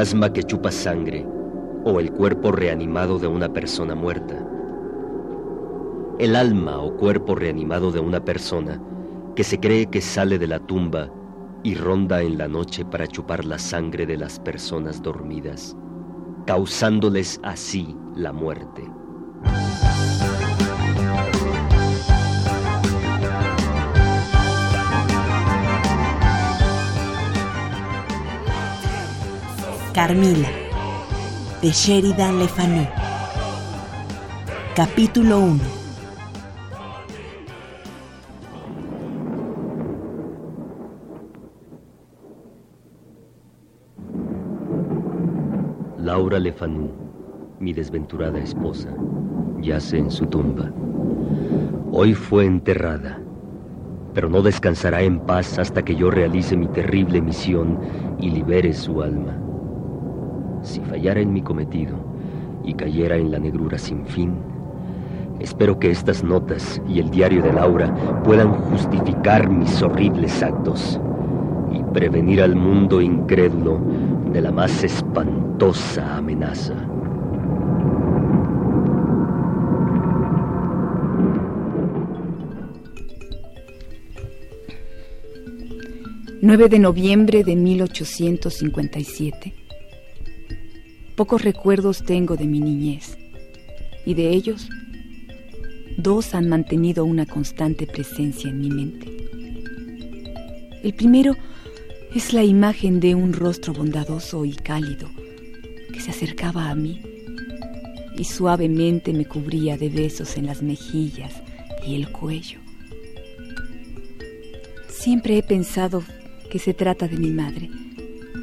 Fantasma que chupa sangre o el cuerpo reanimado de una persona muerta. El alma o cuerpo reanimado de una persona que se cree que sale de la tumba y ronda en la noche para chupar la sangre de las personas dormidas, causándoles así la muerte. Carmila, de Sheridan Le Fanu. Capítulo 1. Laura Lefanu, mi desventurada esposa, yace en su tumba. Hoy fue enterrada, pero no descansará en paz hasta que yo realice mi terrible misión y libere su alma. Si fallara en mi cometido y cayera en la negrura sin fin, espero que estas notas y el diario de Laura puedan justificar mis horribles actos y prevenir al mundo incrédulo de la más espantosa amenaza. 9 de noviembre de 1857. Pocos recuerdos tengo de mi niñez, y de ellos, dos han mantenido una constante presencia en mi mente. El primero es la imagen de un rostro bondadoso y cálido que se acercaba a mí y suavemente me cubría de besos en las mejillas y el cuello. Siempre he pensado que se trata de mi madre,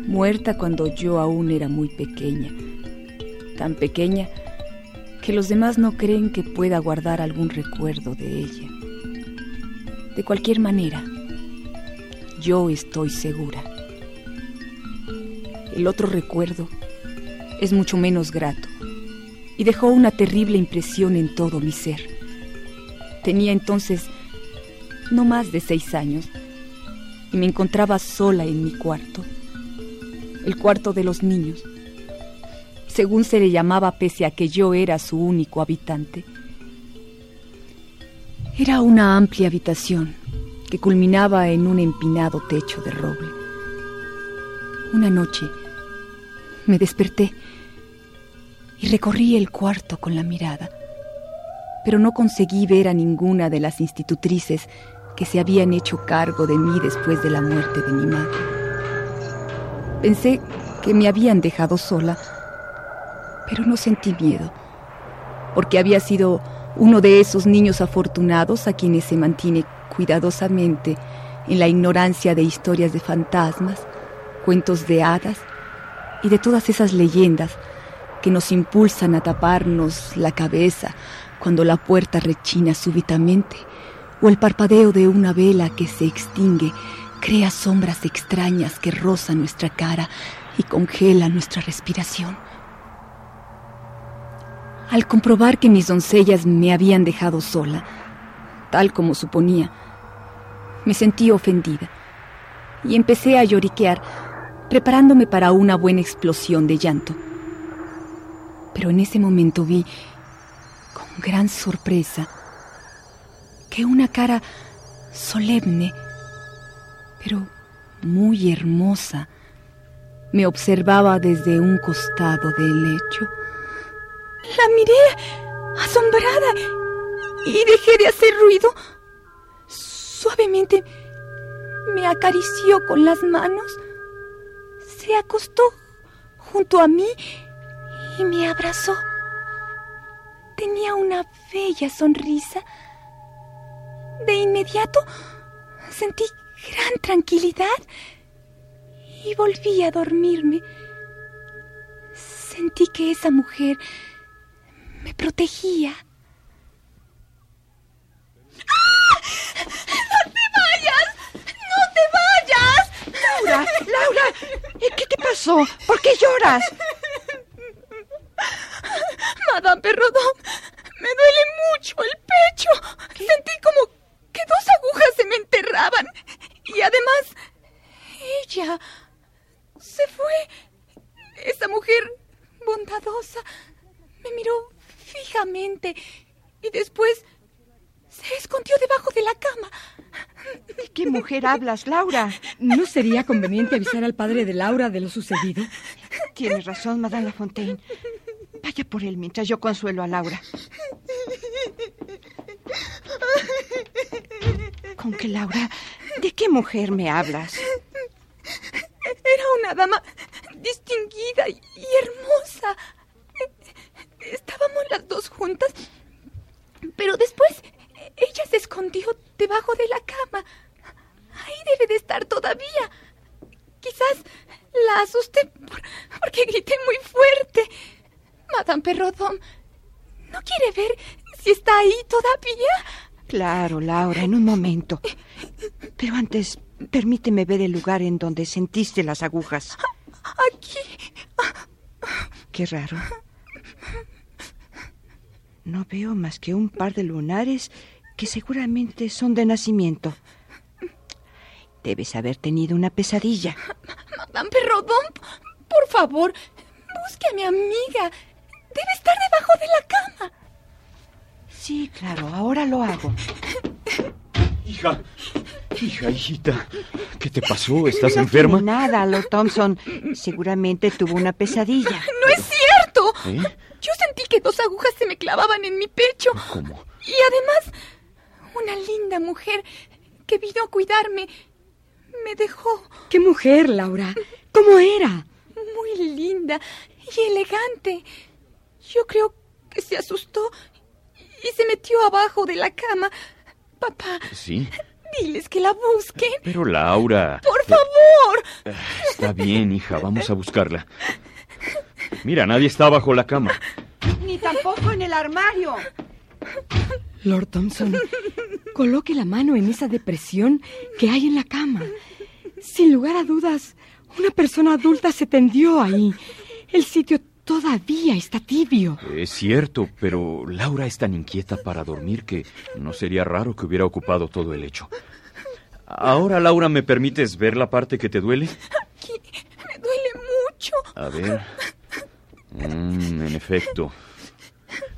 muerta cuando yo aún era muy pequeña, tan pequeña que los demás no creen que pueda guardar algún recuerdo de ella. De cualquier manera, yo estoy segura. El otro recuerdo es mucho menos grato y dejó una terrible impresión en todo mi ser. Tenía entonces no más de seis años y me encontraba sola en mi cuarto, el cuarto de los niños, según se le llamaba pese a que yo era su único habitante. Era una amplia habitación que culminaba en un empinado techo de roble. Una noche me desperté y recorrí el cuarto con la mirada, pero no conseguí ver a ninguna de las institutrices que se habían hecho cargo de mí después de la muerte de mi madre. Pensé que me habían dejado sola, pero no sentí miedo, porque había sido uno de esos niños afortunados a quienes se mantiene cuidadosamente en la ignorancia de historias de fantasmas, cuentos de hadas y de todas esas leyendas que nos impulsan a taparnos la cabeza cuando la puerta rechina súbitamente o el parpadeo de una vela que se extingue crea sombras extrañas que rozan nuestra cara y congelan nuestra respiración. Al comprobar que mis doncellas me habían dejado sola, tal como suponía, me sentí ofendida y empecé a lloriquear, preparándome para una buena explosión de llanto. Pero en ese momento vi, con gran sorpresa, que una cara solemne, pero muy hermosa, me observaba desde un costado del lecho. La miré asombrada y dejé de hacer ruido. Suavemente me acarició con las manos, se acostó junto a mí y me abrazó. tenía una bella sonrisa. De inmediato sentí gran tranquilidad y volví a dormirme. Sentí que esa mujer me protegía. ¡Ah! ¡No te vayas! ¡No te vayas! Laura, Laura, ¿qué te pasó? ¿Por qué lloras? Madame Perrodón, me duele mucho el pecho. Sentí como que dos agujas se me enterraban. Y además, ella se fue. Esa mujer bondadosa me miró fijamente y después se escondió debajo de la cama. ¿De qué mujer hablas, Laura? ¿No sería conveniente avisar al padre de Laura de lo sucedido? Tienes razón, Madame Lafontaine. Vaya por él mientras yo consuelo a Laura. ¿Con qué, Laura? ¿De qué mujer me hablas? Era una dama distinguida y hermosa. Estábamos las dos juntas, pero después ella se escondió debajo de la cama. Ahí debe de estar todavía. Quizás la asusté porque grité muy fuerte. Madame Perrodón, ¿no quiere ver si está ahí todavía? Claro, Laura, en un momento. Pero antes, permíteme ver el lugar en donde sentiste las agujas. Aquí. Qué raro. No veo más que un par de lunares que seguramente son de nacimiento. Debes haber tenido una pesadilla. Madame Perrodón, por favor, busque a mi amiga. Debe estar debajo de la cama. Sí, claro, ahora lo hago. Hija, hija, hijita, ¿qué te pasó? ¿Estás enferma? Nada, Lord Thompson. Seguramente tuvo una pesadilla. No es cierto. ¿Eh? Yo sentí que dos agujas se me clavaban en mi pecho. ¿Cómo? Y además, una linda mujer que vino a cuidarme me dejó. ¿Qué mujer, Laura? ¿Cómo era? Muy linda y elegante. Yo creo que se asustó y se metió abajo de la cama. Papá. Sí. Diles que la busquen. Pero Laura. Por favor. Está bien, hija, vamos a buscarla. Mira, nadie está bajo la cama. Ni tampoco en el armario. Lord Thompson, coloque la mano en esa depresión que hay en la cama. Sin lugar a dudas, una persona adulta se tendió ahí. El sitio todavía está tibio. Es cierto, pero Laura es tan inquieta para dormir que no sería raro que hubiera ocupado todo el lecho. Ahora, Laura, ¿me permites ver la parte que te duele? Aquí me duele mucho. A ver. Mm, en efecto.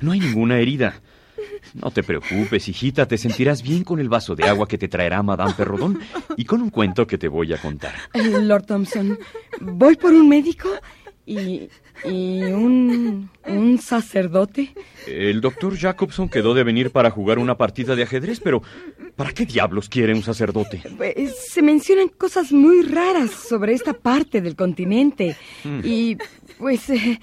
No hay ninguna herida. No te preocupes, hijita, te sentirás bien con el vaso de agua que te traerá Madame Perrodón y con un cuento que te voy a contar. Eh, Lord Thompson, voy por un médico y, y un, un sacerdote. El doctor Jacobson quedó de venir para jugar una partida de ajedrez, pero ¿para qué diablos quiere un sacerdote? Pues, se mencionan cosas muy raras sobre esta parte del continente y pues eh,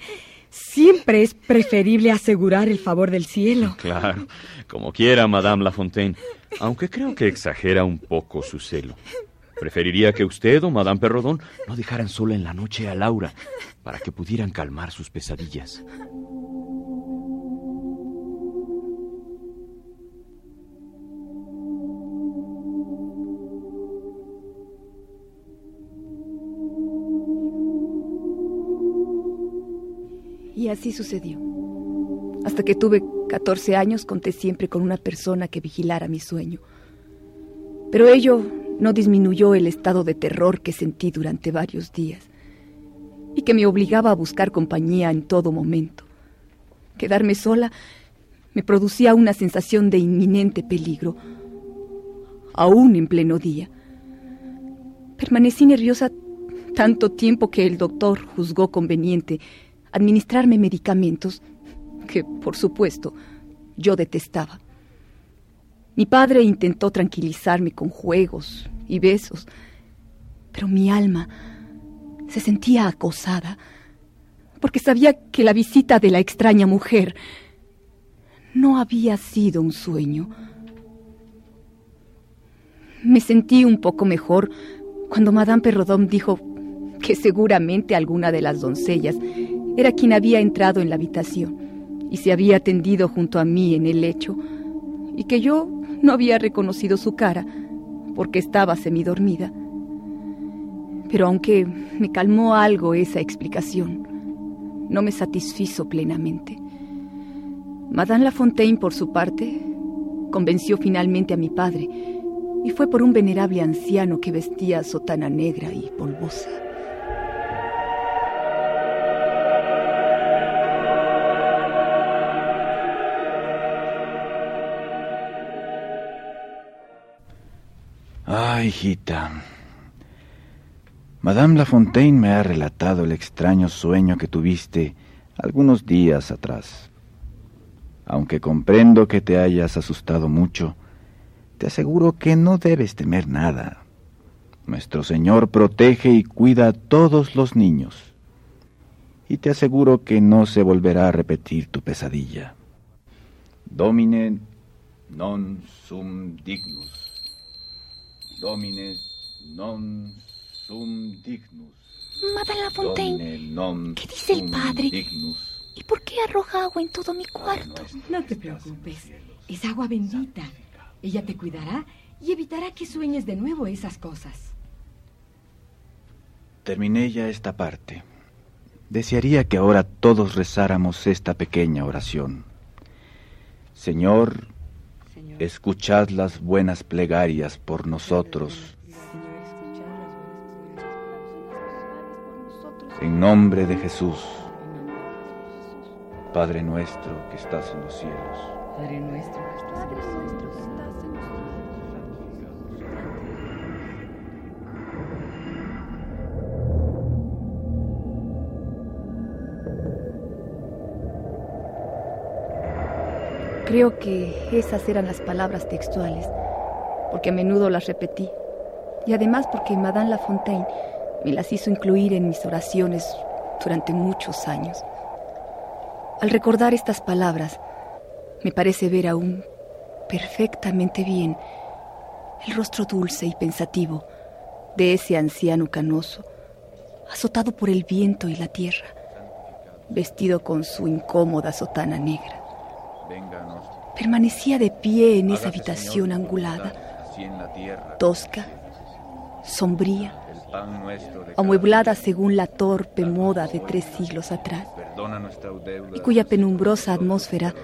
siempre es preferible asegurar el favor del cielo. Claro, como quiera, Madame Lafontaine, aunque creo que exagera un poco su celo. Preferiría que usted o Madame Perrodón no dejaran sola en la noche a Laura para que pudieran calmar sus pesadillas. Y así sucedió. Hasta que tuve 14 años conté siempre con una persona que vigilara mi sueño. Pero ello no disminuyó el estado de terror que sentí durante varios días y que me obligaba a buscar compañía en todo momento. Quedarme sola me producía una sensación de inminente peligro, aún en pleno día. Permanecí nerviosa tanto tiempo que el doctor juzgó conveniente administrarme medicamentos que, por supuesto, yo detestaba. Mi padre intentó tranquilizarme con juegos y besos, pero mi alma se sentía acosada porque sabía que la visita de la extraña mujer no había sido un sueño. Me sentí un poco mejor cuando Madame Perrodón dijo que seguramente alguna de las doncellas era quien había entrado en la habitación y se había tendido junto a mí en el lecho, y que yo no había reconocido su cara porque estaba semidormida. Pero aunque me calmó algo esa explicación, no me satisfizo plenamente. Madame Lafontaine, por su parte, convenció finalmente a mi padre, y fue por un venerable anciano que vestía sotana negra y polvosa. Ah, hijita. Madame Lafontaine me ha relatado el extraño sueño que tuviste algunos días atrás. Aunque comprendo que te hayas asustado mucho, te aseguro que no debes temer nada. Nuestro Señor protege y cuida a todos los niños. Y te aseguro que no se volverá a repetir tu pesadilla. Domine non sum dignus. Domine non sum dignus. Madame Lafontaine, ¿qué dice el padre? ¿Y por qué arroja agua en todo mi cuarto? No te preocupes, es agua bendita. Ella te cuidará y evitará que sueñes de nuevo esas cosas. Terminé ya esta parte. Desearía que ahora todos rezáramos esta pequeña oración. Señor, escuchad las buenas plegarias por nosotros. En nombre de Jesús, Padre nuestro que estás en los cielos. Creo que esas eran las palabras textuales, porque a menudo las repetí, y además porque Madame Lafontaine me las hizo incluir en mis oraciones durante muchos años. Al recordar estas palabras, me parece ver aún perfectamente bien el rostro dulce y pensativo de ese anciano canoso, azotado por el viento y la tierra, vestido con su incómoda sotana negra. Permanecía de pie en esa habitación angulada, tosca, sombría, amueblada según la torpe moda de tres siglos atrás, y cuya penumbrosa atmósfera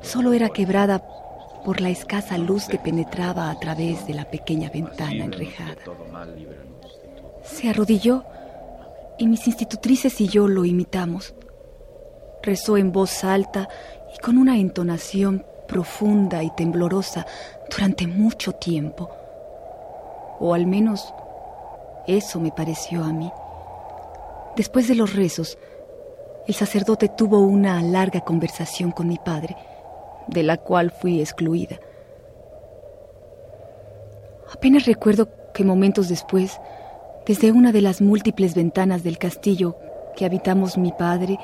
solo era quebrada por la escasa luz que penetraba a través de la pequeña ventana enrejada. Se arrodilló y mis institutrices y yo lo imitamos. Rezó en voz alta y con una entonación profunda y temblorosa durante mucho tiempo. O al menos eso me pareció a mí. Después de los rezos, el sacerdote tuvo una larga conversación con mi padre, de la cual fui excluida. Apenas recuerdo que momentos después, desde una de las múltiples ventanas del castillo que habitamos mi padre,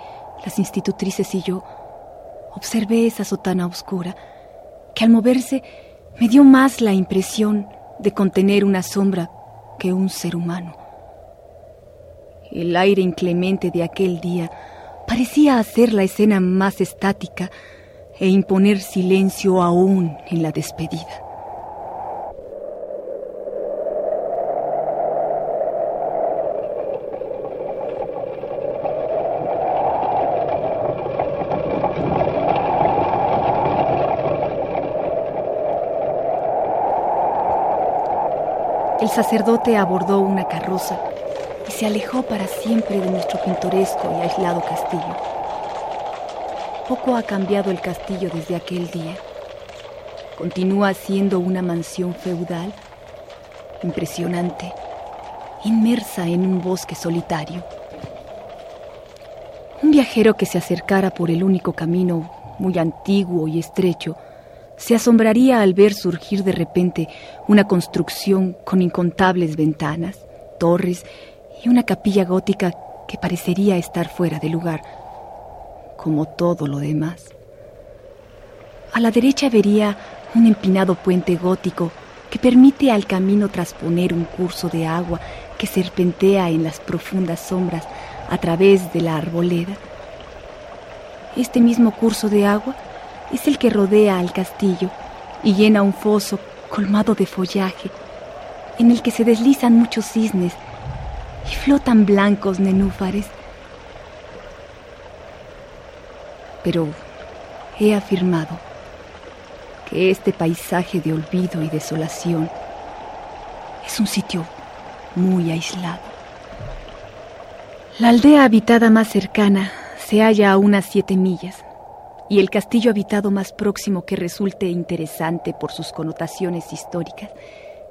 las institutrices y yo, observé esa sotana oscura que al moverse me dio más la impresión de contener una sombra que un ser humano. El aire inclemente de aquel día parecía hacer la escena más estática e imponer silencio aún en la despedida. El sacerdote abordó una carroza y se alejó para siempre de nuestro pintoresco y aislado castillo. Poco ha cambiado el castillo desde aquel día. Continúa siendo una mansión feudal, impresionante, inmersa en un bosque solitario. Un viajero que se acercara por el único camino, muy antiguo y estrecho, se asombraría al ver surgir de repente una construcción con incontables ventanas, torres y una capilla gótica que parecería estar fuera de lugar, como todo lo demás. A la derecha vería un empinado puente gótico que permite al camino trasponer un curso de agua que serpentea en las profundas sombras a través de la arboleda. Este mismo curso de agua es el que rodea al castillo y llena un foso colmado de follaje, en el que se deslizan muchos cisnes y flotan blancos nenúfares. Pero he afirmado que este paisaje de olvido y desolación es un sitio muy aislado. La aldea habitada más cercana se halla a unas siete millas y el castillo habitado más próximo que resulte interesante por sus connotaciones históricas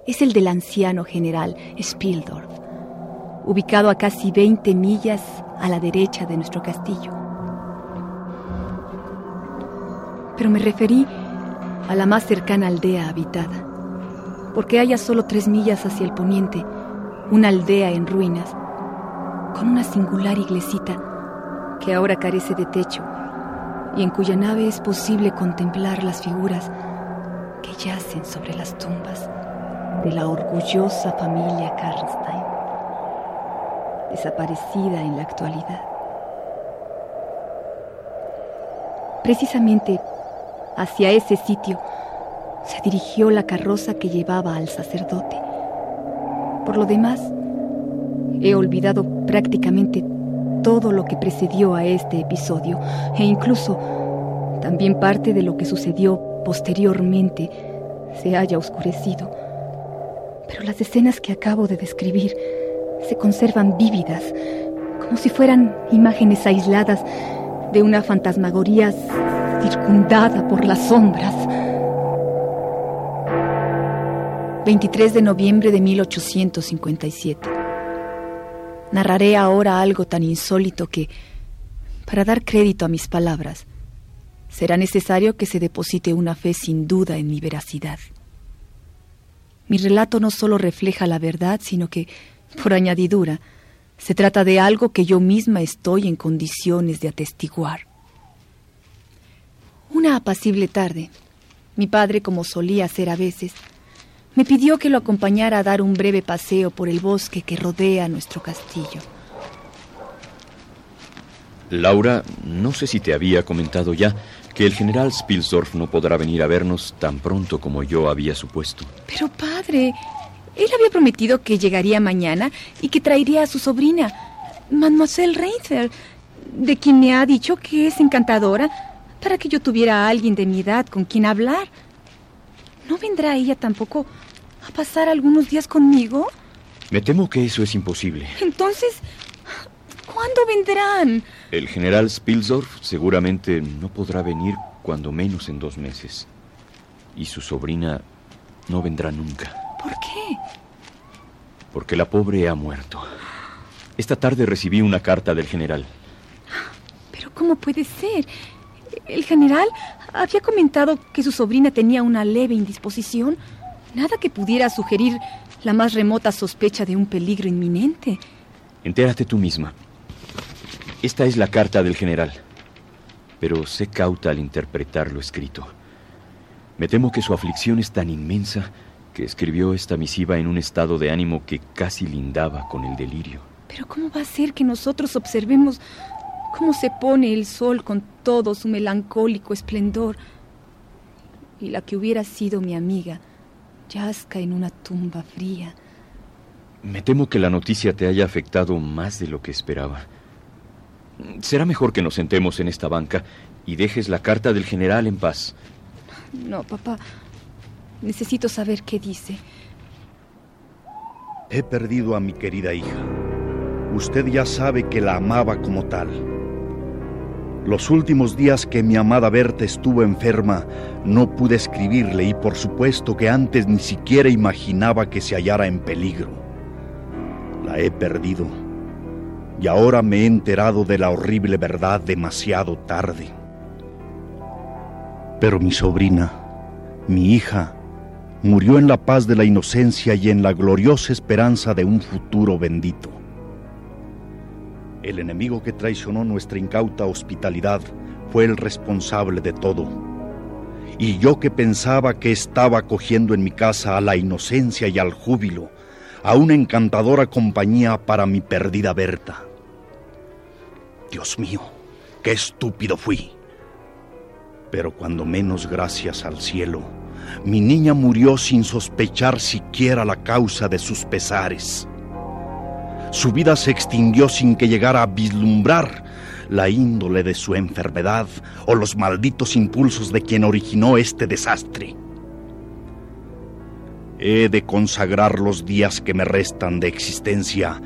es el del anciano general Spildorf, ubicado a casi 20 millas a la derecha de nuestro castillo. Pero me referí a la más cercana aldea habitada, porque haya solo tres millas hacia el poniente, una aldea en ruinas, con una singular iglesita que ahora carece de techo y en cuya nave es posible contemplar las figuras que yacen sobre las tumbas de la orgullosa familia Karnstein, desaparecida en la actualidad. Precisamente hacia ese sitio se dirigió la carroza que llevaba al sacerdote. Por lo demás, he olvidado prácticamente todo lo que precedió a este episodio e incluso también parte de lo que sucedió posteriormente se haya oscurecido. Pero las escenas que acabo de describir se conservan vívidas, como si fueran imágenes aisladas de una fantasmagoría circundada por las sombras. 23 de noviembre de 1857. Narraré ahora algo tan insólito que, para dar crédito a mis palabras, será necesario que se deposite una fe sin duda en mi veracidad. Mi relato no solo refleja la verdad, sino que, por añadidura, se trata de algo que yo misma estoy en condiciones de atestiguar. Una apacible tarde, mi padre, como solía hacer a veces, me pidió que lo acompañara a dar un breve paseo por el bosque que rodea nuestro castillo. Laura, no sé si te había comentado ya que el general Spilsdorf no podrá venir a vernos tan pronto como yo había supuesto. Pero padre, él había prometido que llegaría mañana y que traería a su sobrina, Mademoiselle Reinfeld, de quien me ha dicho que es encantadora, para que yo tuviera a alguien de mi edad con quien hablar. ¿No vendrá ella tampoco a pasar algunos días conmigo? Me temo que eso es imposible. Entonces, ¿cuándo vendrán? El general Spilsdorf seguramente no podrá venir cuando menos en dos meses. Y su sobrina no vendrá nunca. ¿Por qué? Porque la pobre ha muerto. Esta tarde recibí una carta del general. Pero ¿cómo puede ser? El general había comentado que su sobrina tenía una leve indisposición. Nada que pudiera sugerir la más remota sospecha de un peligro inminente. Entérate tú misma. Esta es la carta del general. Pero sé cauta al interpretar lo escrito. Me temo que su aflicción es tan inmensa que escribió esta misiva en un estado de ánimo que casi lindaba con el delirio. Pero ¿cómo va a ser que nosotros observemos cómo se pone el sol con todo su melancólico esplendor y la que hubiera sido mi amiga yazca en una tumba fría. Me temo que la noticia te haya afectado más de lo que esperaba. Será mejor que nos sentemos en esta banca y dejes la carta del general en paz. No, papá. Necesito saber qué dice. He perdido a mi querida hija. Usted ya sabe que la amaba como tal. Los últimos días que mi amada Berta estuvo enferma, no pude escribirle y por supuesto que antes ni siquiera imaginaba que se hallara en peligro. La he perdido y ahora me he enterado de la horrible verdad demasiado tarde. Pero mi sobrina, mi hija, murió en la paz de la inocencia y en la gloriosa esperanza de un futuro bendito. El enemigo que traicionó nuestra incauta hospitalidad fue el responsable de todo. Y yo que pensaba que estaba cogiendo en mi casa a la inocencia y al júbilo, a una encantadora compañía para mi perdida Berta. Dios mío, qué estúpido fui. Pero cuando menos gracias al cielo, mi niña murió sin sospechar siquiera la causa de sus pesares. Su vida se extinguió sin que llegara a vislumbrar la índole de su enfermedad o los malditos impulsos de quien originó este desastre. He de consagrar los días que me restan de existencia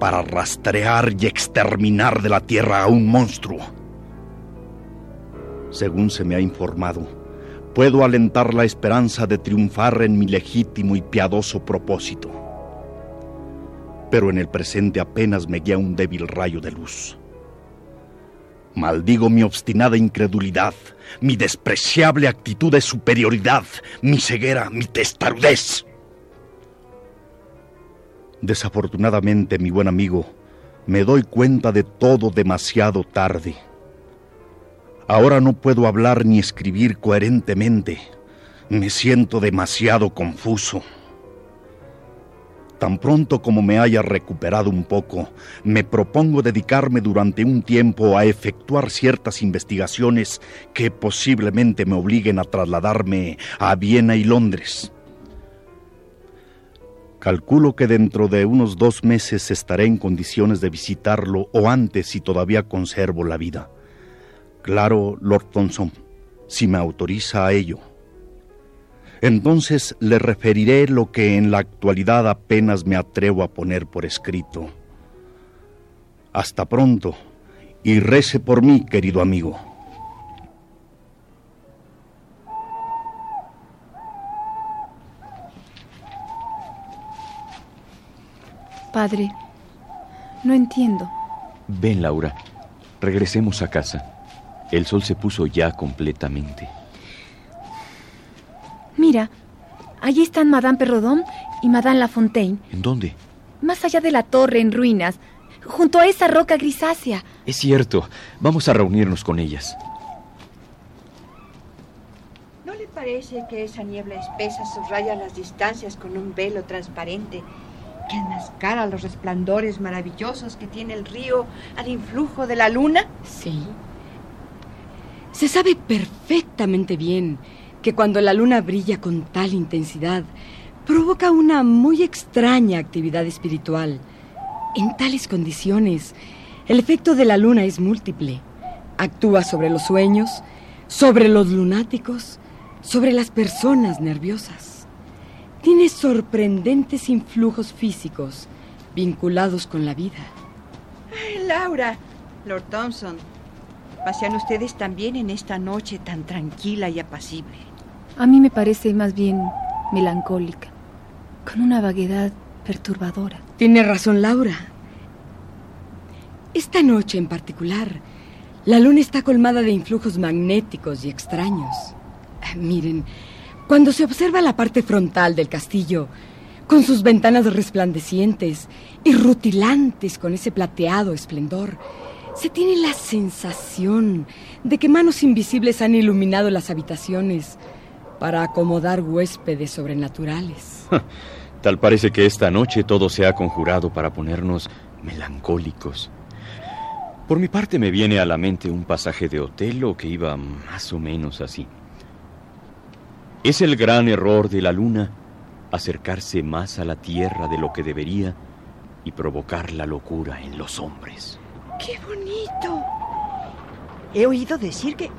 para rastrear y exterminar de la tierra a un monstruo. Según se me ha informado, puedo alentar la esperanza de triunfar en mi legítimo y piadoso propósito. Pero en el presente apenas me guía un débil rayo de luz. Maldigo mi obstinada incredulidad, mi despreciable actitud de superioridad, mi ceguera, mi testarudez. Desafortunadamente, mi buen amigo, me doy cuenta de todo demasiado tarde. Ahora no puedo hablar ni escribir coherentemente. Me siento demasiado confuso. Tan pronto como me haya recuperado un poco, me propongo dedicarme durante un tiempo a efectuar ciertas investigaciones que posiblemente me obliguen a trasladarme a Viena y Londres. Calculo que dentro de unos dos meses estaré en condiciones de visitarlo o antes si todavía conservo la vida. Claro, Lord Thompson, si me autoriza a ello. Entonces le referiré lo que en la actualidad apenas me atrevo a poner por escrito. Hasta pronto y rece por mí, querido amigo. Padre, no entiendo. Ven, Laura, regresemos a casa. El sol se puso ya completamente. Mira, allí están Madame Perrodon y Madame Lafontaine. ¿En dónde? Más allá de la torre en ruinas, junto a esa roca grisácea. Es cierto. Vamos a reunirnos con ellas. ¿No le parece que esa niebla espesa subraya las distancias con un velo transparente que enmascara los resplandores maravillosos que tiene el río al influjo de la luna? Sí. Se sabe perfectamente bien que cuando la luna brilla con tal intensidad, provoca una muy extraña actividad espiritual. En tales condiciones, el efecto de la luna es múltiple. Actúa sobre los sueños, sobre los lunáticos, sobre las personas nerviosas. Tiene sorprendentes influjos físicos vinculados con la vida. Ay, Laura, Lord Thompson, pasean ustedes también en esta noche tan tranquila y apacible. A mí me parece más bien melancólica, con una vaguedad perturbadora. Tiene razón Laura. Esta noche en particular, la luna está colmada de influjos magnéticos y extraños. Miren, cuando se observa la parte frontal del castillo, con sus ventanas resplandecientes y rutilantes con ese plateado esplendor, se tiene la sensación de que manos invisibles han iluminado las habitaciones para acomodar huéspedes sobrenaturales. Tal parece que esta noche todo se ha conjurado para ponernos melancólicos. Por mi parte me viene a la mente un pasaje de Otelo que iba más o menos así. Es el gran error de la luna acercarse más a la tierra de lo que debería y provocar la locura en los hombres. ¡Qué bonito! He oído decir que...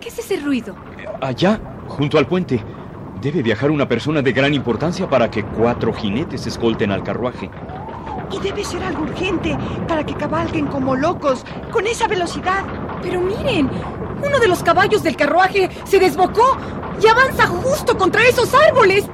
¿Qué es ese ruido? Allá, junto al puente, debe viajar una persona de gran importancia para que cuatro jinetes escolten al carruaje. Y debe ser algo urgente para que cabalguen como locos con esa velocidad. Pero miren, uno de los caballos del carruaje se desbocó y avanza justo contra esos árboles.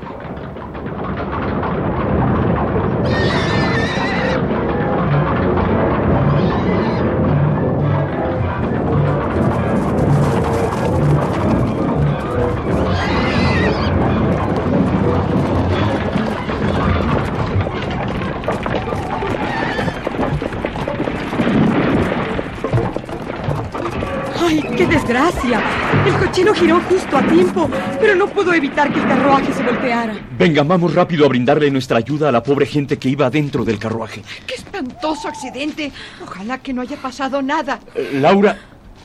Desgracia! El cochero giró justo a tiempo, pero no pudo evitar que el carruaje se volteara. Venga, vamos rápido a brindarle nuestra ayuda a la pobre gente que iba dentro del carruaje. ¡Qué espantoso accidente! Ojalá que no haya pasado nada. Eh, Laura,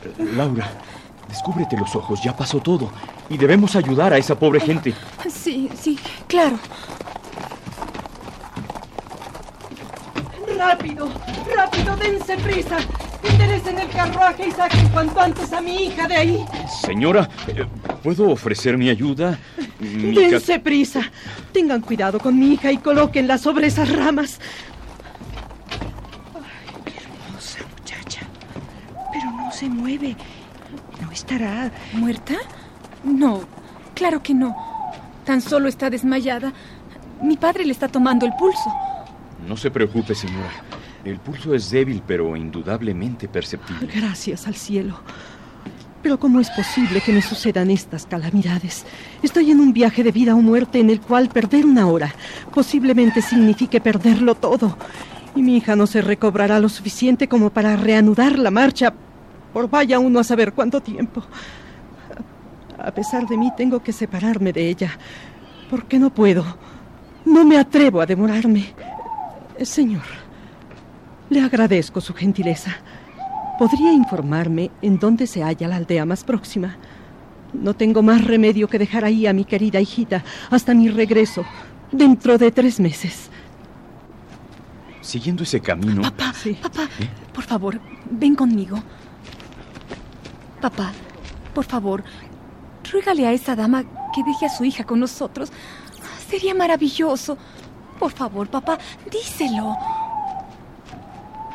eh, Laura, descúbrete los ojos, ya pasó todo. Y debemos ayudar a esa pobre gente. Sí, sí, claro. ¡Rápido! ¡Rápido! ¡Dense prisa! Enderecen el carruaje y saquen cuanto antes a mi hija de ahí. Señora, eh, ¿puedo ofrecer mi ayuda? Mi Dense prisa. Tengan cuidado con mi hija y colóquenla sobre esas ramas. Hermosa muchacha. Pero no se mueve. No estará. ¿Muerta? No, claro que no. Tan solo está desmayada. Mi padre le está tomando el pulso. No se preocupe, señora. El pulso es débil, pero indudablemente perceptible. Gracias al cielo. Pero ¿cómo es posible que me sucedan estas calamidades? Estoy en un viaje de vida o muerte en el cual perder una hora posiblemente signifique perderlo todo. Y mi hija no se recobrará lo suficiente como para reanudar la marcha por vaya uno a saber cuánto tiempo. A pesar de mí tengo que separarme de ella, porque no puedo. No me atrevo a demorarme. Eh, Señor, le agradezco su gentileza. ¿Podría informarme en dónde se halla la aldea más próxima? No tengo más remedio que dejar ahí a mi querida hijita hasta mi regreso, dentro de tres meses. Siguiendo ese camino, Papá, Sí. papá, por favor, ven conmigo. Papá, por favor, ruégale a esa dama que deje a su hija con nosotros. Sería maravilloso. Por favor, papá, díselo.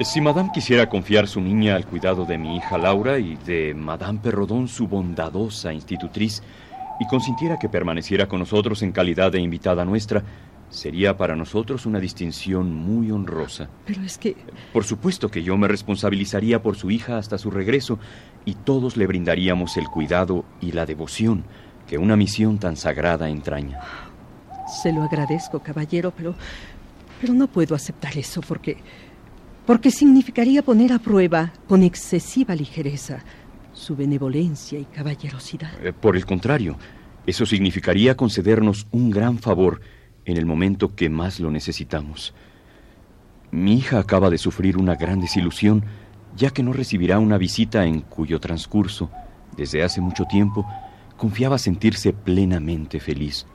Si Madame quisiera confiar su niña al cuidado de mi hija Laura y de Madame Perrodón, su bondadosa institutriz, y consintiera que permaneciera con nosotros en calidad de invitada nuestra, sería para nosotros una distinción muy honrosa. Pero es que Por supuesto que yo me responsabilizaría por su hija hasta su regreso y todos le brindaríamos el cuidado y la devoción que una misión tan sagrada entraña. se lo agradezco, caballero, pero pero no puedo aceptar eso porque porque significaría poner a prueba con excesiva ligereza su benevolencia y caballerosidad. Eh, Por el contrario, eso significaría concedernos un gran favor en el momento que más lo necesitamos. Mi hija acaba de sufrir una gran desilusión, ya que no recibirá una visita en cuyo transcurso, desde hace mucho tiempo, confiaba sentirse plenamente feliz.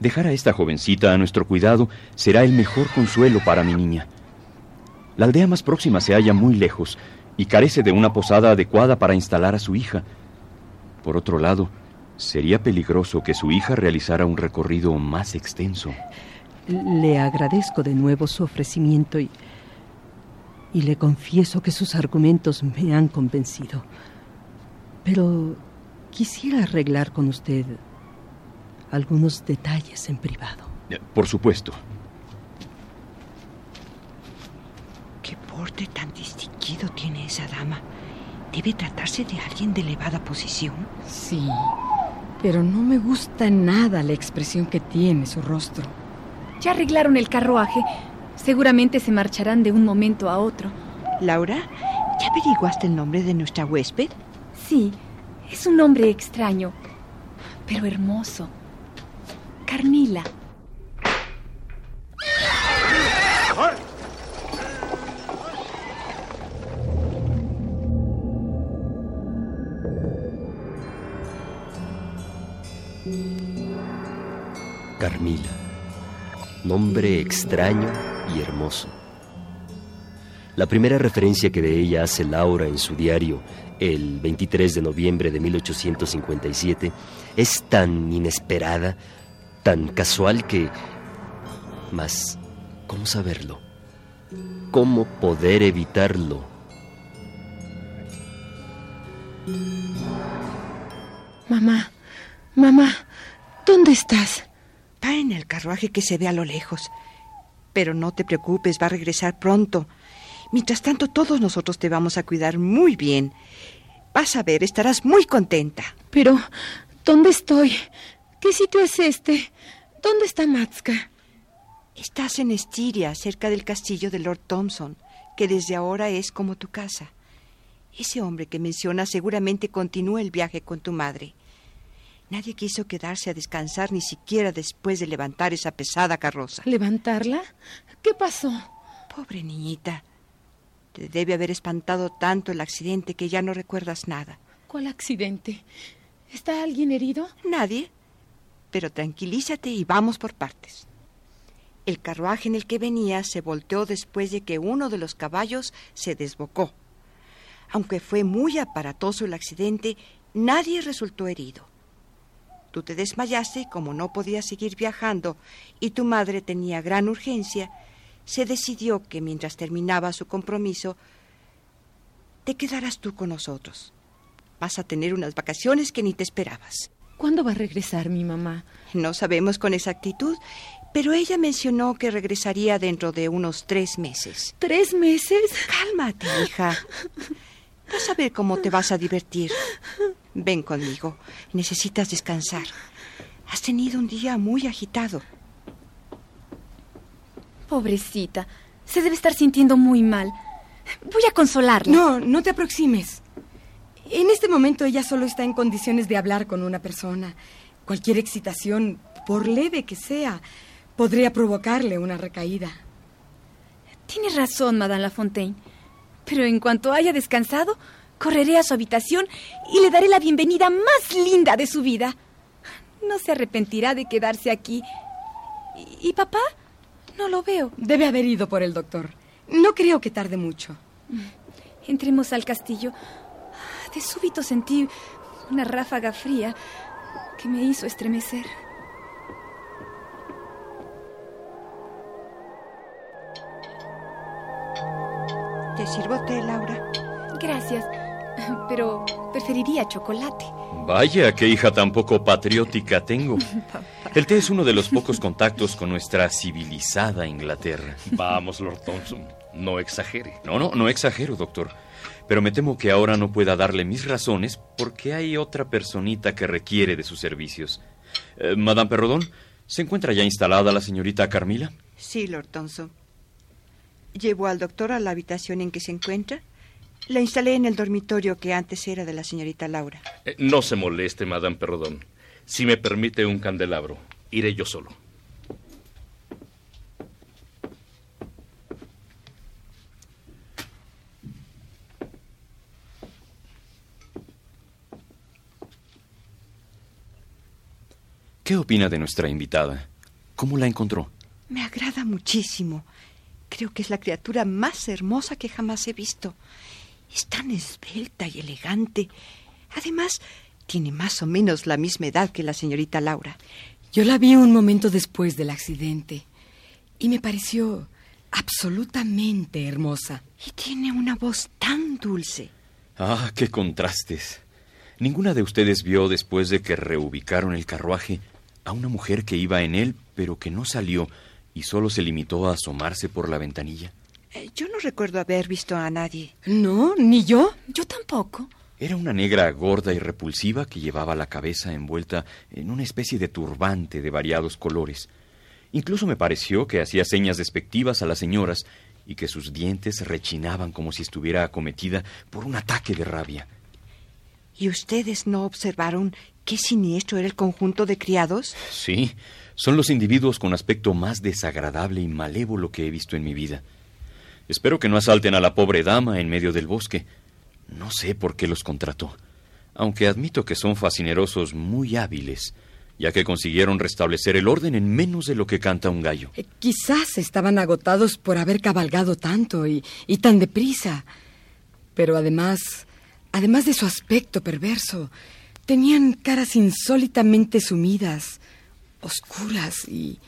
Dejar a esta jovencita a nuestro cuidado será el mejor consuelo para mi niña. La aldea más próxima se halla muy lejos y carece de una posada adecuada para instalar a su hija. Por otro lado, sería peligroso que su hija realizara un recorrido más extenso. Le agradezco de nuevo su ofrecimiento y y le confieso que sus argumentos me han convencido. Pero quisiera arreglar con usted algunos detalles en privado. Por supuesto. ¿Qué porte tan distinguido tiene esa dama? Debe tratarse de alguien de elevada posición. Sí, pero no me gusta nada la expresión que tiene su rostro. Ya arreglaron el carruaje. Seguramente se marcharán de un momento a otro. Laura, ¿ya averiguaste el nombre de nuestra huésped? Sí, es un hombre extraño, pero hermoso. Carmila. Carmila. Nombre extraño y hermoso. La primera referencia que de ella hace Laura en su diario, el 23 de noviembre de 1857, es tan inesperada, tan casual que... Mas, ¿cómo saberlo? ¿Cómo poder evitarlo? Mamá, mamá, ¿dónde estás? Va en el carruaje que se ve a lo lejos. Pero no te preocupes, va a regresar pronto. Mientras tanto, todos nosotros te vamos a cuidar muy bien. Vas a ver, estarás muy contenta. Pero, ¿dónde estoy? ¿Qué sitio es este? ¿Dónde está Matska? Estás en Estiria, cerca del castillo de Lord Thompson, que desde ahora es como tu casa. Ese hombre que menciona seguramente continúa el viaje con tu madre. Nadie quiso quedarse a descansar ni siquiera después de levantar esa pesada carroza. ¿Levantarla? ¿Qué pasó? Pobre niñita. Te debe haber espantado tanto el accidente que ya no recuerdas nada. ¿Cuál accidente? ¿Está alguien herido? Nadie. Pero tranquilízate y vamos por partes. El carruaje en el que venía se volteó después de que uno de los caballos se desbocó. Aunque fue muy aparatoso el accidente, nadie resultó herido. Tú te desmayaste y como no podías seguir viajando y tu madre tenía gran urgencia, se decidió que mientras terminaba su compromiso, te quedaras tú con nosotros. Vas a tener unas vacaciones que ni te esperabas. ¿Cuándo va a regresar mi mamá? No sabemos con exactitud, pero ella mencionó que regresaría dentro de unos tres meses. ¿Tres meses? Cálmate, hija. Vas a ver cómo te vas a divertir. Ven conmigo. Necesitas descansar. Has tenido un día muy agitado. Pobrecita. Se debe estar sintiendo muy mal. Voy a consolarla. No, no te aproximes. En este momento ella solo está en condiciones de hablar con una persona. Cualquier excitación, por leve que sea, podría provocarle una recaída. Tiene razón, Madame Lafontaine. Pero en cuanto haya descansado, correré a su habitación y le daré la bienvenida más linda de su vida. No se arrepentirá de quedarse aquí. ¿Y, papá? No lo veo. Debe haber ido por el doctor. No creo que tarde mucho. Entremos al castillo. De súbito sentí una ráfaga fría que me hizo estremecer. ¿Te sirvo té, Laura? Gracias, pero preferiría chocolate. Vaya, qué hija tan poco patriótica tengo. El té es uno de los pocos contactos con nuestra civilizada Inglaterra. Vamos, Lord Thompson, no exagere. No, no, no exagero, doctor. Pero me temo que ahora no pueda darle mis razones porque hay otra personita que requiere de sus servicios. Eh, Madame Perrodón, ¿se encuentra ya instalada la señorita Carmila? Sí, Lord Thompson. Llevo al doctor a la habitación en que se encuentra. La instalé en el dormitorio que antes era de la señorita Laura. Eh, no se moleste, Madame Perrodón. Si me permite un candelabro, iré yo solo. ¿Qué opina de nuestra invitada? ¿Cómo la encontró? Me agrada muchísimo. Creo que es la criatura más hermosa que jamás he visto. Es tan esbelta y elegante. Además, tiene más o menos la misma edad que la señorita Laura. Yo la vi un momento después del accidente y me pareció absolutamente hermosa. Y tiene una voz tan dulce. Ah, qué contrastes. Ninguna de ustedes vio después de que reubicaron el carruaje a una mujer que iba en él, pero que no salió y solo se limitó a asomarse por la ventanilla. Eh, yo no recuerdo haber visto a nadie. No, ni yo. Yo tampoco. Era una negra gorda y repulsiva que llevaba la cabeza envuelta en una especie de turbante de variados colores. Incluso me pareció que hacía señas despectivas a las señoras y que sus dientes rechinaban como si estuviera acometida por un ataque de rabia. ¿Y ustedes no observaron qué siniestro era el conjunto de criados? Sí, son los individuos con aspecto más desagradable y malévolo que he visto en mi vida. Espero que no asalten a la pobre dama en medio del bosque. No sé por qué los contrató, aunque admito que son fascinerosos muy hábiles, ya que consiguieron restablecer el orden en menos de lo que canta un gallo. Eh, quizás estaban agotados por haber cabalgado tanto y, y tan deprisa. Pero además, además de su aspecto perverso, tenían caras insólitamente sumidas, oscuras y,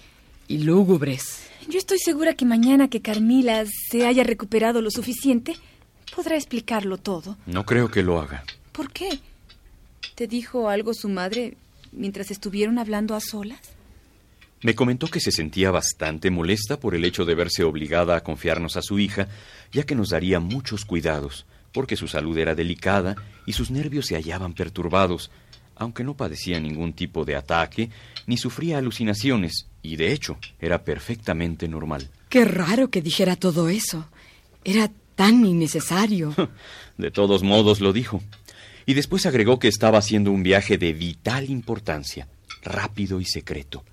y lúgubres. Yo estoy segura que mañana que Carmila se haya recuperado lo suficiente, podrá explicarlo todo. No creo que lo haga. ¿Por qué? ¿Te dijo algo su madre mientras estuvieron hablando a solas? Me comentó que se sentía bastante molesta por el hecho de verse obligada a confiarnos a su hija, ya que nos daría muchos cuidados, porque su salud era delicada y sus nervios se hallaban perturbados, aunque no padecía ningún tipo de ataque ni sufría alucinaciones, y de hecho era perfectamente normal. Qué raro que dijera todo eso. Era tan innecesario. De todos modos lo dijo. Y después agregó que estaba haciendo un viaje de vital importancia, rápido y secreto.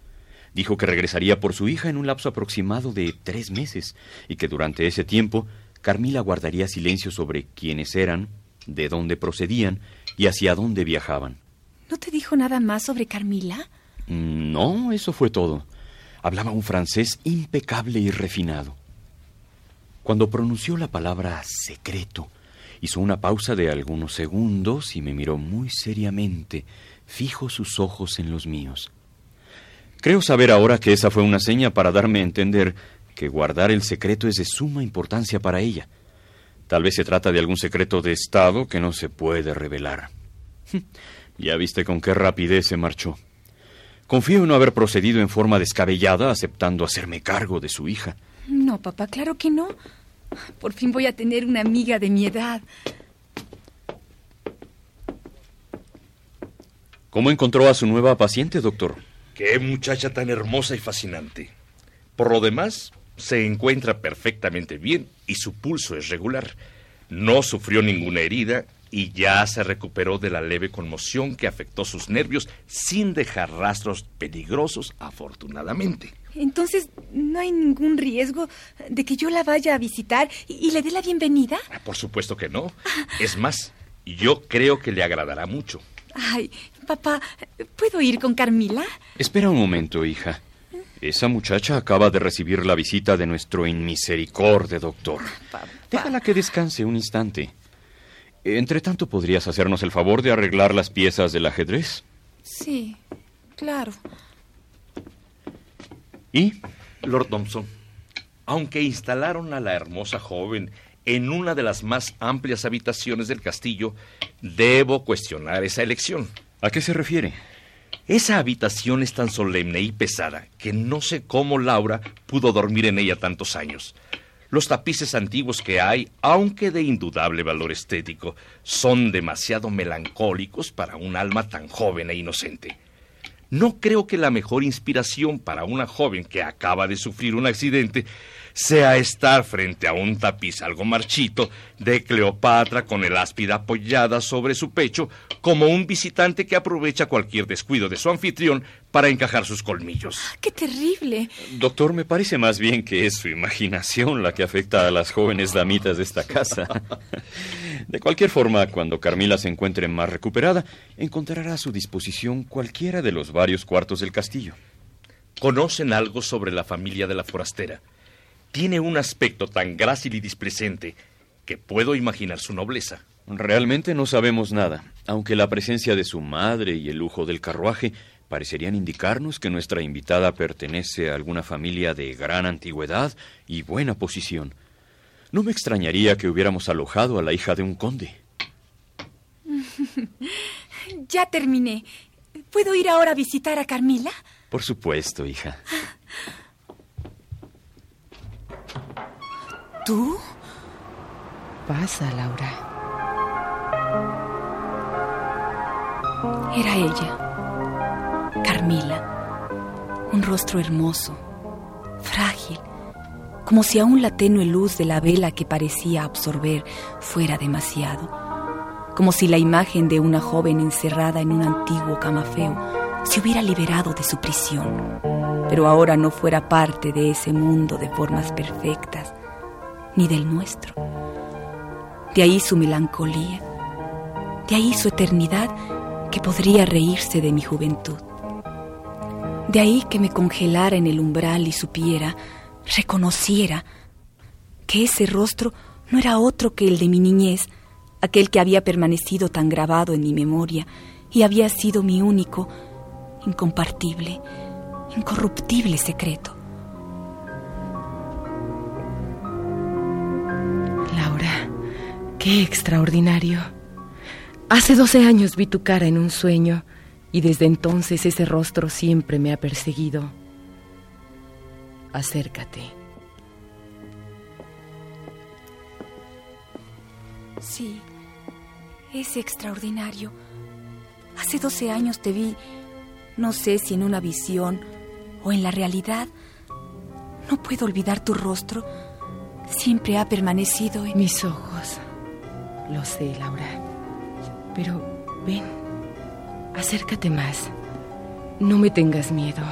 Dijo que regresaría por su hija en un lapso aproximado de tres meses y que durante ese tiempo Carmila guardaría silencio sobre quiénes eran, de dónde procedían y hacia dónde viajaban. ¿No te dijo nada más sobre Carmila? No, eso fue todo. Hablaba un francés impecable y refinado. Cuando pronunció la palabra secreto, hizo una pausa de algunos segundos y me miró muy seriamente, fijo sus ojos en los míos. Creo saber ahora que esa fue una seña para darme a entender que guardar el secreto es de suma importancia para ella. Tal vez se trata de algún secreto de Estado que no se puede revelar. Ya viste con qué rapidez se marchó. Confío en no haber procedido en forma descabellada aceptando hacerme cargo de su hija. No, papá, claro que no. Por fin voy a tener una amiga de mi edad. ¿Cómo encontró a su nueva paciente, doctor? Qué muchacha tan hermosa y fascinante. Por lo demás, se encuentra perfectamente bien y su pulso es regular. No sufrió ninguna herida y ya se recuperó de la leve conmoción que afectó sus nervios sin dejar rastros peligrosos, afortunadamente. Entonces, ¿no hay ningún riesgo de que yo la vaya a visitar y, le dé la bienvenida? Ah, por supuesto que no. Es más, yo creo que le agradará mucho. Ay, papá, ¿puedo ir con Carmila? Espera un momento, hija. Esa muchacha acaba de recibir la visita de nuestro inmisericorde doctor. Déjala que descanse un instante. Entre tanto, ¿podrías hacernos el favor de arreglar las piezas del ajedrez? Sí, claro. ¿Y? Lord Thompson, aunque instalaron a la hermosa joven en una de las más amplias habitaciones del castillo, debo cuestionar esa elección. ¿A qué se refiere? Esa habitación es tan solemne y pesada que no sé cómo Laura pudo dormir en ella tantos años. Los tapices antiguos que hay, aunque de indudable valor estético, son demasiado melancólicos para un alma tan joven e inocente. No creo que la mejor inspiración para una joven que acaba de sufrir un accidente sea estar frente a un tapiz algo marchito de Cleopatra con el áspida apoyada sobre su pecho como un visitante que aprovecha cualquier descuido de su anfitrión para encajar sus colmillos. Ah, ¡Qué terrible! Doctor, me parece más bien que es su imaginación la que afecta a las jóvenes damitas de esta casa. De cualquier forma, cuando Carmila se encuentre más recuperada, encontrará a su disposición cualquiera de los varios cuartos del castillo. ¿Conocen algo sobre la familia de la forastera? Tiene un aspecto tan grácil y displecente que puedo imaginar su nobleza. Realmente no sabemos nada, aunque la presencia de su madre y el lujo del carruaje parecerían indicarnos que nuestra invitada pertenece a alguna familia de gran antigüedad y buena posición. No me extrañaría que hubiéramos alojado a la hija de un conde. ya terminé. ¿Puedo ir ahora a visitar a Carmila? Por supuesto, hija. ¿Tú? Pasa, Laura. Era ella, Carmila. Un rostro hermoso, frágil, como si aún la tenue luz de la vela que parecía absorber fuera demasiado, como si la imagen de una joven encerrada en un antiguo camafeo se hubiera liberado de su prisión, pero ahora no fuera parte de ese mundo de formas perfectas, ni del nuestro. De ahí su melancolía, de ahí su eternidad que podría reírse de mi juventud. De ahí que me congelara en el umbral y supiera, reconociera, que ese rostro no era otro que el de mi niñez, aquel que había permanecido tan grabado en mi memoria y había sido mi único, incompartible, incorruptible secreto. Laura, qué extraordinario. Hace doce años vi tu cara en un sueño y desde entonces ese rostro siempre me ha perseguido. Acércate. Sí, es extraordinario. Hace doce años te vi, no sé si en una visión o en la realidad. No puedo olvidar tu rostro, siempre ha permanecido en mis ojos. Lo sé, Laura. Pero ven, acércate más. No me tengas miedo.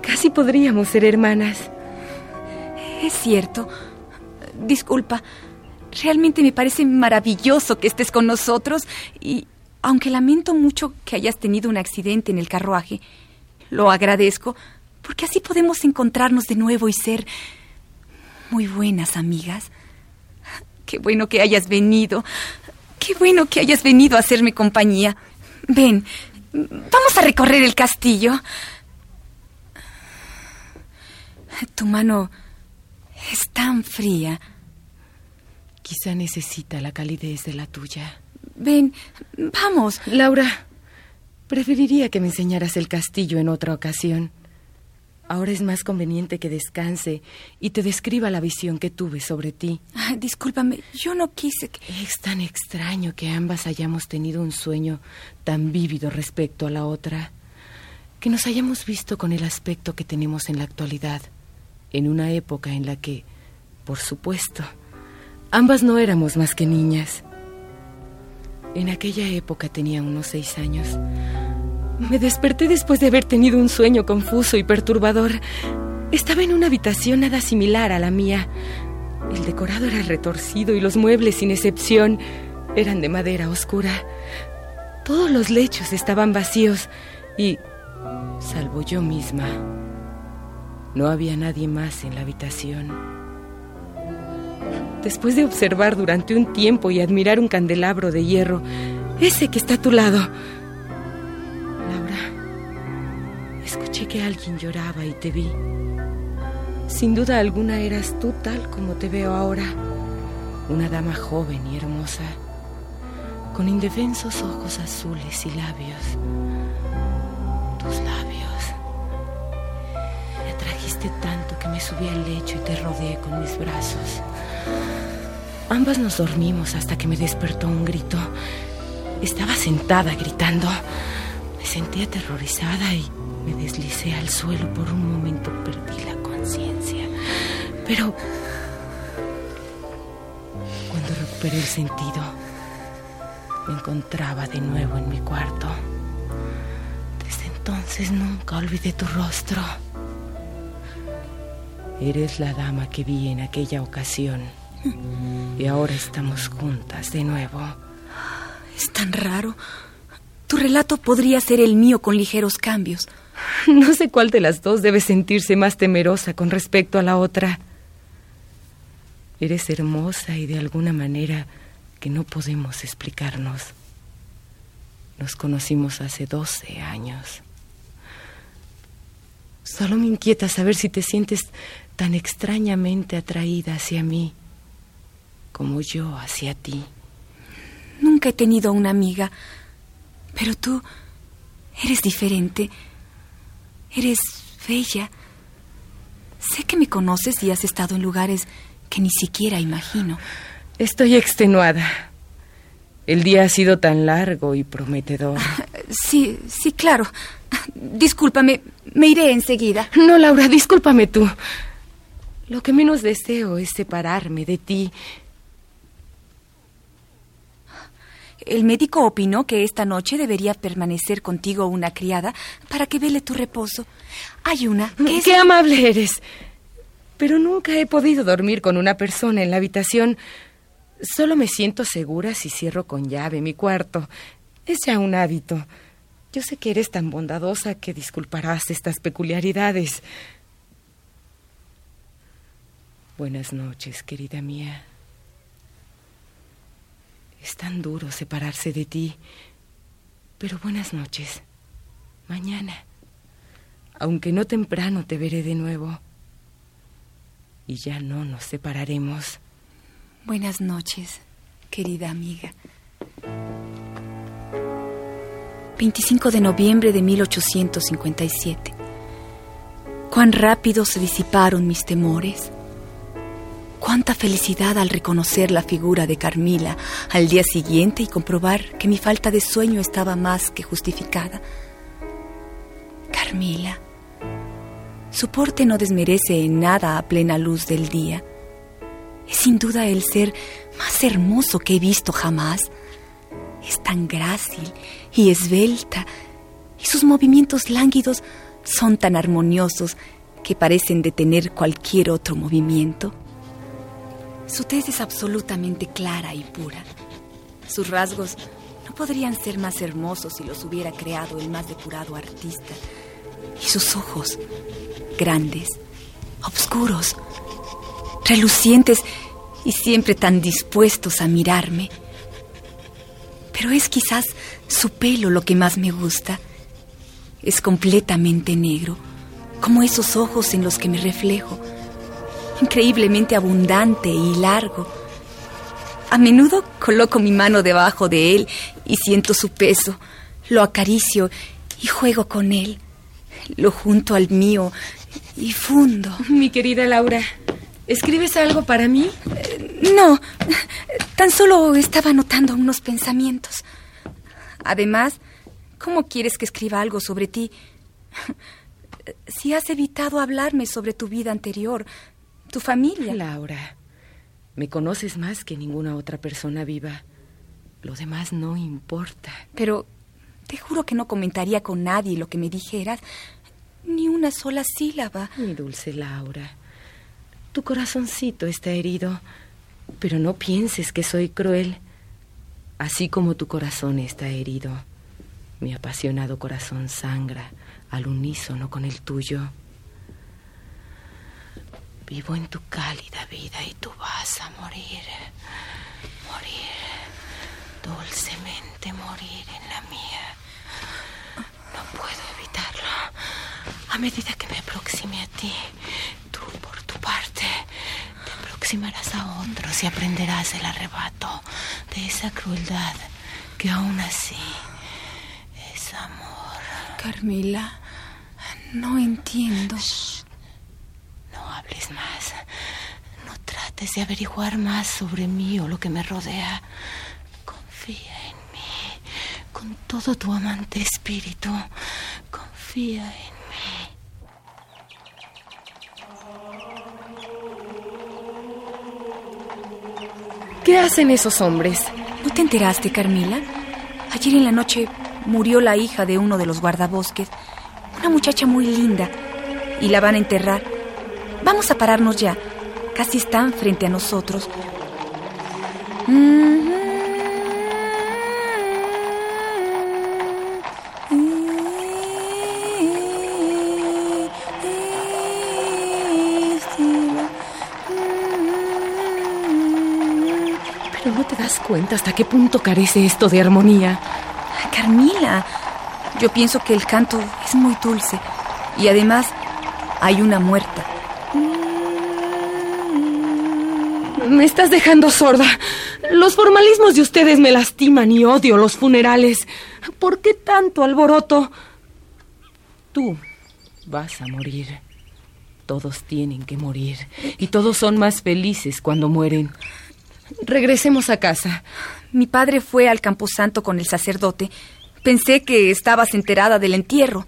Casi podríamos ser hermanas. Es cierto. Disculpa. Realmente me parece maravilloso que estés con nosotros y, aunque lamento mucho que hayas tenido un accidente en el carruaje, lo agradezco porque así podemos encontrarnos de nuevo y ser muy buenas amigas. Qué bueno que hayas venido. Qué bueno que hayas venido a hacerme compañía. Ven, vamos a recorrer el castillo. Tu mano es tan fría. Quizá necesita la calidez de la tuya. Ven, vamos. Laura, preferiría que me enseñaras el castillo en otra ocasión. Ahora es más conveniente que descanse y te describa la visión que tuve sobre ti. discúlpame, yo no quise que... Es tan extraño que ambas hayamos tenido un sueño tan vívido respecto a la otra, que nos hayamos visto con el aspecto que tenemos en la actualidad, en una época en la que, por supuesto, ambas no éramos más que niñas. En aquella época tenía unos seis años. Me desperté después de haber tenido un sueño confuso y perturbador. Estaba en una habitación nada similar a la mía. El decorado era retorcido y los muebles, sin excepción, eran de madera oscura. Todos los lechos estaban vacíos y, salvo yo misma, no había nadie más en la habitación. Después de observar durante un tiempo y admirar un candelabro de hierro, ese que está a tu lado, que alguien lloraba y te vi. Sin duda alguna eras tú tal como te veo ahora, una dama joven y hermosa, con indefensos ojos azules y labios. Tus labios. Me atrajiste tanto que me subí al lecho y te rodeé con mis brazos. Ambas nos dormimos hasta que me despertó un grito. Estaba sentada gritando. Me sentí aterrorizada y me deslicé al suelo. Por un momento perdí la conciencia. Pero cuando recuperé el sentido, me encontraba de nuevo en mi cuarto. Desde entonces nunca olvidé tu rostro. Eres la dama que vi en aquella ocasión. Y ahora estamos juntas de nuevo. Es tan raro. Tu relato podría ser el mío con ligeros cambios. No sé cuál de las dos debe sentirse más temerosa con respecto a la otra. Eres hermosa y de alguna manera que no podemos explicarnos. Nos conocimos hace doce años. Solo me inquieta saber si te sientes tan extrañamente atraída hacia mí como yo hacia ti. Nunca he tenido una amiga, pero tú eres diferente. Eres bella. Sé que me conoces y has estado en lugares que ni siquiera imagino. Estoy extenuada. El día ha sido tan largo y prometedor. Sí, sí, claro. Discúlpame, me iré enseguida. No, Laura, discúlpame tú. Lo que menos deseo es separarme de ti El médico opinó que esta noche debería permanecer contigo una criada para que vele tu reposo. Hay una que ¡Qué amable eres! Pero nunca he podido dormir con una persona en la habitación. Solo me siento segura si cierro con llave mi cuarto. Es ya un hábito. Yo sé que eres tan bondadosa que disculparás estas peculiaridades. Buenas noches, querida mía. Es tan duro separarse de ti. Pero buenas noches. Mañana. Aunque no temprano te veré de nuevo. Y ya no nos separaremos. Buenas noches, querida amiga. 25 de noviembre de 1857. Cuán rápido se disiparon mis temores. Cuánta felicidad al reconocer la figura de Carmila al día siguiente y comprobar que mi falta de sueño estaba más que justificada. Carmila. Su porte no desmerece en nada a plena luz del día. Es sin duda el ser más hermoso que he visto jamás. Es tan grácil y esbelta, y sus movimientos lánguidos son tan armoniosos que parecen detener cualquier otro movimiento. Su tez es absolutamente clara y pura. Sus rasgos no podrían ser más hermosos si los hubiera creado el más depurado artista. Y sus ojos, grandes, oscuros, relucientes y siempre tan dispuestos a mirarme. Pero es quizás su pelo lo que más me gusta. Es completamente negro, como esos ojos en los que me reflejo, increíblemente abundante y largo. A menudo coloco mi mano debajo de él y siento su peso, lo acaricio y juego con él, lo junto al mío y fundo. Mi querida Laura, ¿escribes algo para mí? No, tan solo estaba anotando unos pensamientos. Además, ¿cómo quieres que escriba algo sobre ti? Si has evitado hablarme sobre tu vida anterior, tu familia. Laura, me conoces más que ninguna otra persona viva. Lo demás no importa. Pero te juro que no comentaría con nadie lo que me dijeras, ni una sola sílaba. Mi dulce Laura, tu corazoncito está herido, pero no pienses que soy cruel. Así como tu corazón está herido, mi apasionado corazón sangra al unísono con el tuyo. Vivo en tu cálida vida y tú vas a morir. Morir. Dulcemente morir en la mía. No puedo evitarlo. A medida que me aproxime a ti, tú por tu parte te aproximarás a otros y aprenderás el arrebato de esa crueldad que aún así es amor. Carmila, no entiendo. No hables más. No trates de averiguar más sobre mí o lo que me rodea. Confía en mí con todo tu amante espíritu. Confía en mí. ¿Qué hacen esos hombres? ¿No te enteraste, Carmila? Ayer en la noche murió la hija de uno de los guardabosques, una muchacha muy linda, y la van a enterrar. Vamos a pararnos ya. Casi están frente a nosotros. Pero cuenta hasta qué punto carece esto de armonía. Carmila, yo pienso que el canto es muy dulce y además hay una muerta. Me estás dejando sorda. Los formalismos de ustedes me lastiman y odio los funerales. ¿Por qué tanto alboroto? Tú vas a morir. Todos tienen que morir y todos son más felices cuando mueren. Regresemos a casa. Mi padre fue al camposanto con el sacerdote. Pensé que estabas enterada del entierro.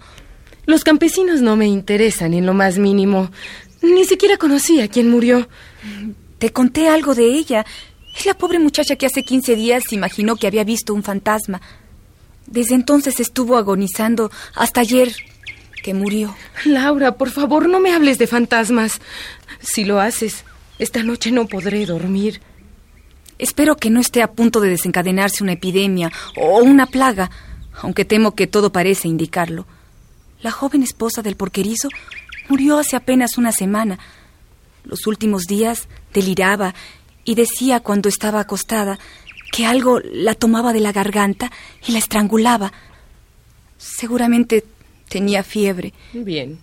Los campesinos no me interesan en lo más mínimo. Ni siquiera conocí a quien murió. Te conté algo de ella. Es la pobre muchacha que hace 15 días imaginó que había visto un fantasma. Desde entonces estuvo agonizando hasta ayer que murió. Laura, por favor, no me hables de fantasmas. Si lo haces, esta noche no podré dormir. Espero que no esté a punto de desencadenarse una epidemia o una plaga, aunque temo que todo parece indicarlo. La joven esposa del porquerizo murió hace apenas una semana. Los últimos días deliraba y decía cuando estaba acostada que algo la tomaba de la garganta y la estrangulaba. Seguramente tenía fiebre. Bien.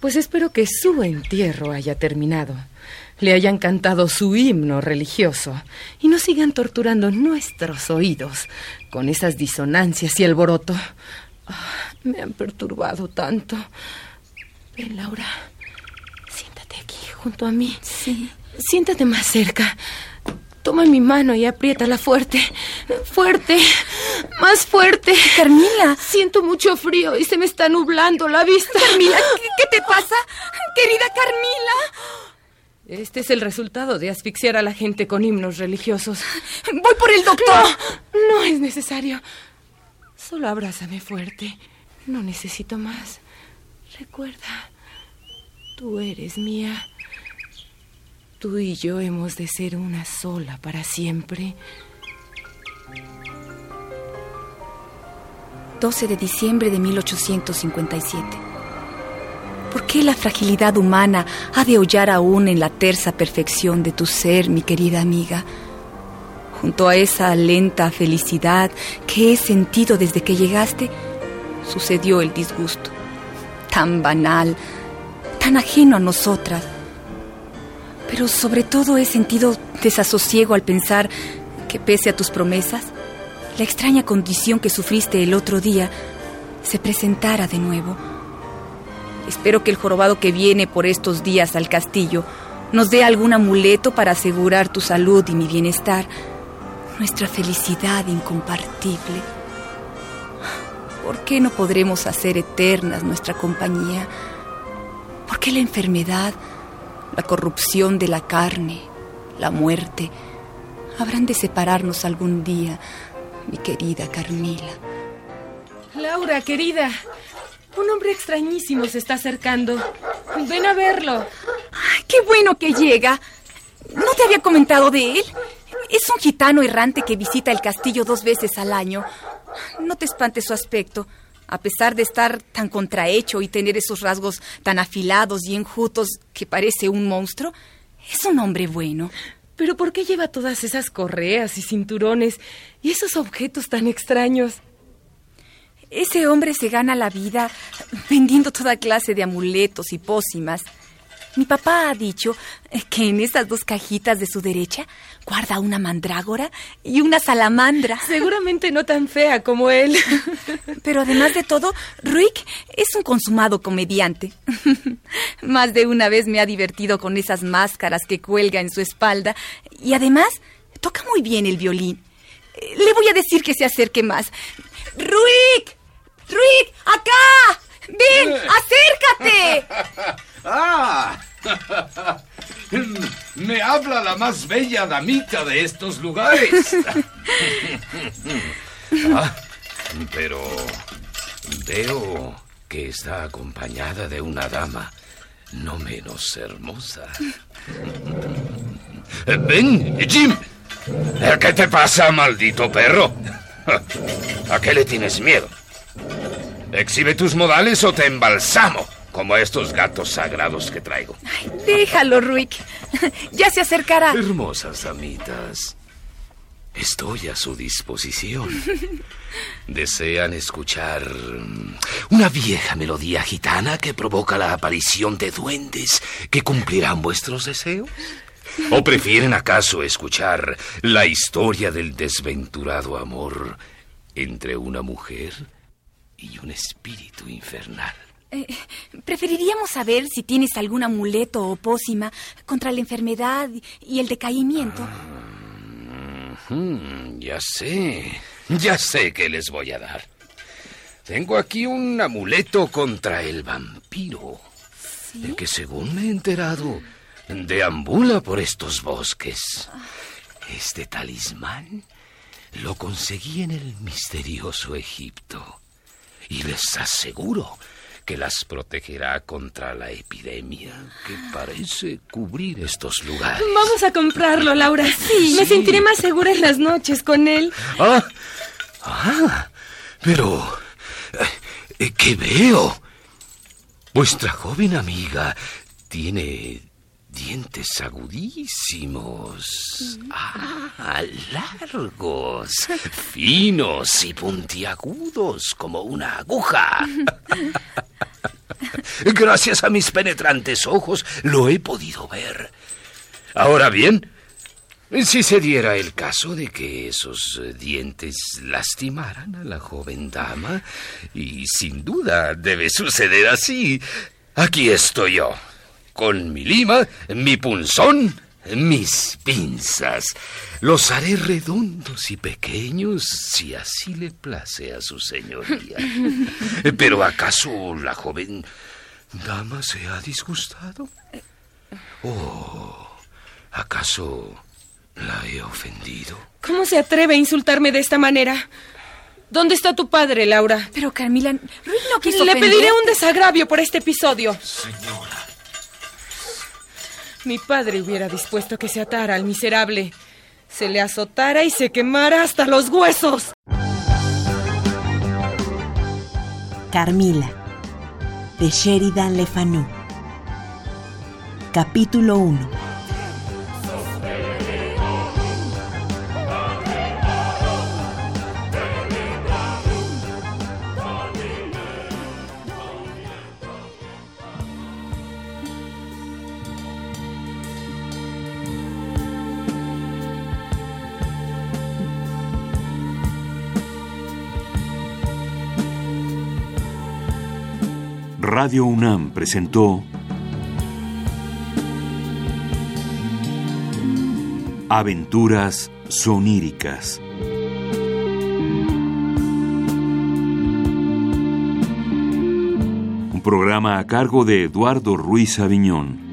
Pues espero que su entierro haya terminado. Le hayan cantado su himno religioso y no sigan torturando nuestros oídos con esas disonancias y alboroto. Ah, me han perturbado tanto. Ven, Laura. Siéntate aquí, junto a mí. Sí. Siéntate más cerca. Toma mi mano y apriétala fuerte. Fuerte. Más fuerte. Carmila. Siento mucho frío y se me está nublando la vista. Carmila, ¿qué, qué te pasa? Querida Carmila. Este es el resultado de asfixiar a la gente con himnos religiosos. Voy por el doctor. No, no es necesario. Solo abrázame fuerte. No necesito más. Recuerda, tú eres mía. Tú y yo hemos de ser una sola para siempre. 12 de diciembre de 1857. ¿Por qué la fragilidad humana ha de hollar aún en la tersa perfección de tu ser, mi querida amiga? Junto a esa lenta felicidad que he sentido desde que llegaste, sucedió el disgusto, tan banal, tan ajeno a nosotras. Pero sobre todo he sentido desasosiego al pensar que pese a tus promesas, la extraña condición que sufriste el otro día se presentara de nuevo. Espero que el jorobado que viene por estos días al castillo nos dé algún amuleto para asegurar tu salud y mi bienestar, nuestra felicidad incompartible. ¿Por qué no podremos hacer eternas nuestra compañía? ¿Por qué la enfermedad, la corrupción de la carne, la muerte, habrán de separarnos algún día mi querida Carmila. Laura, querida, un hombre extrañísimo se está acercando. Ven a verlo. ¡Qué bueno que llega! ¿No te había comentado de él? Es un gitano errante que visita el castillo dos veces al año. No te espantes su aspecto. A pesar de estar tan contrahecho y tener esos rasgos tan afilados y enjutos que parece un monstruo, es un hombre bueno. Pero ¿por qué lleva todas esas correas y cinturones y esos objetos tan extraños? Ese hombre se gana la vida vendiendo toda clase de amuletos y pócimas. Mi papá ha dicho que en esas dos cajitas de su derecha guarda una mandrágora y una salamandra. Seguramente no tan fea como él. Pero además de todo, Rick es un consumado comediante. Más de una vez me ha divertido con esas máscaras que cuelga en su espalda y además toca muy bien el violín. Le voy a decir que se acerque más. Rick, Acá. ¡Ven! ¡Acércate! ¡Ah! Me habla la más bella damita de estos lugares. Ah, pero veo que está acompañada de una dama no menos hermosa. Ven, Jim. ¿Qué te pasa, maldito perro? ¿A qué le tienes miedo? Exhibe tus modales o te embalsamo, como estos gatos sagrados que traigo. Ay, déjalo, Rick. Ya se acercará. Hermosas damitas, estoy a su disposición. ¿Desean escuchar una vieja melodía gitana que provoca la aparición de duendes que cumplirán vuestros deseos? ¿O prefieren acaso escuchar la historia del desventurado amor entre una mujer y un espíritu infernal. Eh, preferiríamos saber si tienes algún amuleto o pócima contra la enfermedad y el decaimiento. Mm, ya sé, ya sé qué les voy a dar. Tengo aquí un amuleto contra el vampiro, el que según me he enterado, deambula por estos bosques. Este talismán lo conseguí en el misterioso Egipto y les aseguro que las protegerá contra la epidemia que parece cubrir estos lugares. Vamos a comprarlo, Laura. Sí. Me sentiré más segura en las noches con él. Ah, ah pero... Eh, ¿Qué veo? Vuestra joven amiga tiene dientes agudísimos, ah, largos, finos y puntiagudos como una aguja. Gracias a mis penetrantes ojos lo he podido ver. Ahora bien, si se diera el caso de que esos dientes lastimaran a la joven dama, y sin duda debe suceder así, aquí estoy yo con mi lima, mi punzón, mis pinzas. Los haré redondos y pequeños si así le place a su señoría. Pero ¿acaso la joven dama se ha disgustado? Oh, ¿acaso la he ofendido? ¿Cómo se atreve a insultarme de esta manera? ¿Dónde está tu padre, Laura? Pero Carmila, Ruiz no quiso Le pediré un desagravio por este episodio. Señora. Mi padre hubiera dispuesto que se atara al miserable, se le azotara y se quemara hasta los huesos. Carmila, de Sheridan Le Fanu. Capítulo 1. Radio UNAM presentó Aventuras soníricas. Un programa a cargo de Eduardo Ruiz Aviñón.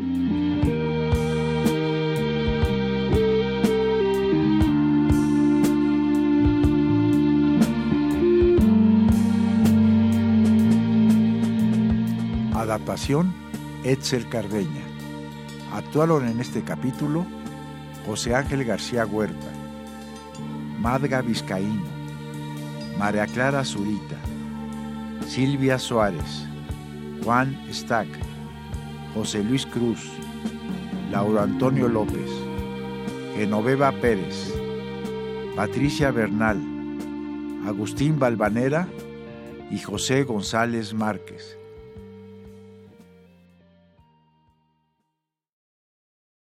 Adaptación Etzel Cardeña. Actuaron en este capítulo José Ángel García Huerta, Madga Vizcaíno, María Clara Zurita, Silvia Suárez, Juan Stack, José Luis Cruz, Lauro Antonio López, Genoveva Pérez, Patricia Bernal, Agustín Balvanera y José González Márquez.